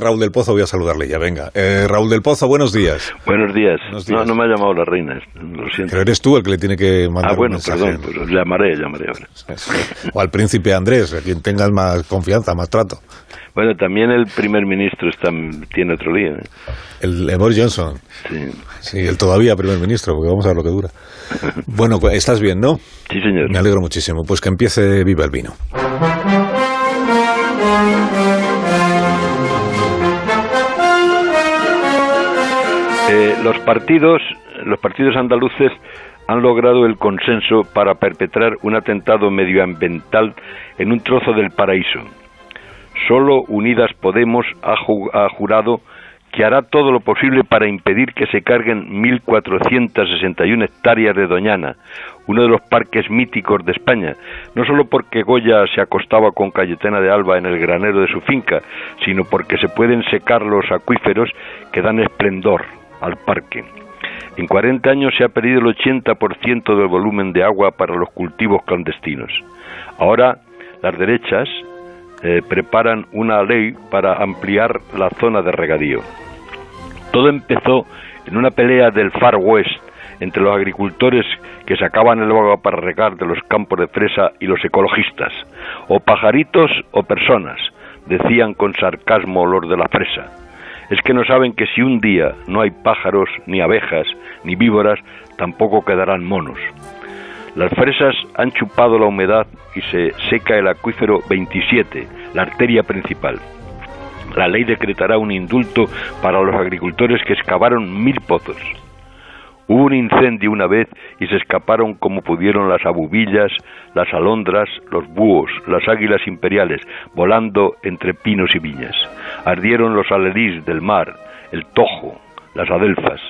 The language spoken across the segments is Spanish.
Raúl del Pozo, voy a saludarle ya, venga. Eh, Raúl del Pozo, buenos días. Buenos días. No, no me ha llamado la reina, lo siento. Pero eres tú el que le tiene que mandar Ah, bueno, un perdón, pues llamaré, llamaré ahora. O al príncipe Andrés, a quien tengas más confianza, más trato. Bueno, también el primer ministro está, tiene otro lío. ¿eh? El eh, Boris Johnson. Sí. Sí, el todavía primer ministro, porque vamos a ver lo que dura. Bueno, pues, estás bien, ¿no? sí, señor. Me alegro muchísimo. Pues que empiece Viva el Vino. Eh, los partidos, los partidos andaluces han logrado el consenso para perpetrar un atentado medioambiental en un trozo del paraíso. Solo Unidas Podemos ha, ju- ha jurado que hará todo lo posible para impedir que se carguen 1.461 hectáreas de Doñana, uno de los parques míticos de España, no solo porque Goya se acostaba con Cayetana de Alba en el granero de su finca, sino porque se pueden secar los acuíferos que dan esplendor al parque. En 40 años se ha perdido el 80% del volumen de agua para los cultivos clandestinos. Ahora las derechas eh, preparan una ley para ampliar la zona de regadío. Todo empezó en una pelea del Far West entre los agricultores que sacaban el agua para regar de los campos de fresa y los ecologistas. O pajaritos o personas, decían con sarcasmo los de la fresa. Es que no saben que si un día no hay pájaros, ni abejas, ni víboras, tampoco quedarán monos. Las fresas han chupado la humedad y se seca el acuífero 27, la arteria principal. La ley decretará un indulto para los agricultores que excavaron mil pozos. Hubo un incendio una vez y se escaparon como pudieron las abubillas, las alondras, los búhos, las águilas imperiales, volando entre pinos y viñas. Ardieron los alerís del mar, el tojo, las adelfas.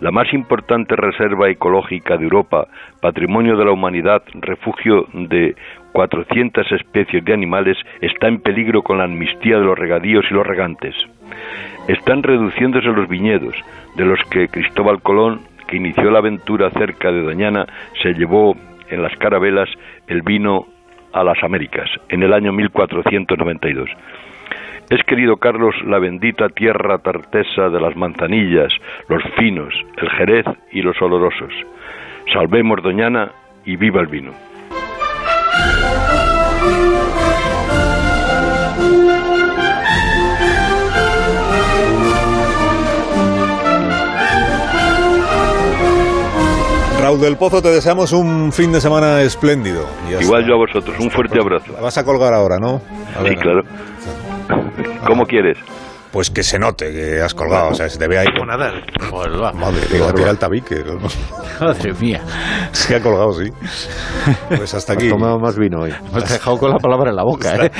La más importante reserva ecológica de Europa, patrimonio de la humanidad, refugio de 400 especies de animales, está en peligro con la amnistía de los regadíos y los regantes. Están reduciéndose los viñedos, de los que Cristóbal Colón, que inició la aventura cerca de Doñana, se llevó en las carabelas el vino a las Américas, en el año 1492. Es, querido Carlos, la bendita tierra tartesa de las manzanillas, los finos, el jerez y los olorosos. Salvemos Doñana y viva el vino. Raúl del Pozo, te deseamos un fin de semana espléndido. Igual está. yo a vosotros, un fuerte abrazo. La vas a colgar ahora, ¿no? A Sí, claro. ¿Cómo quieres? Pues que se note que has colgado, o sea, se te ve ahí. Como Nadal. Pues va. Madre, digo, a tirar el tabique. Madre mía. Se ha colgado, sí. Pues hasta aquí. Has tomado más vino hoy. Me has dejado con la palabra en la boca, ¿eh?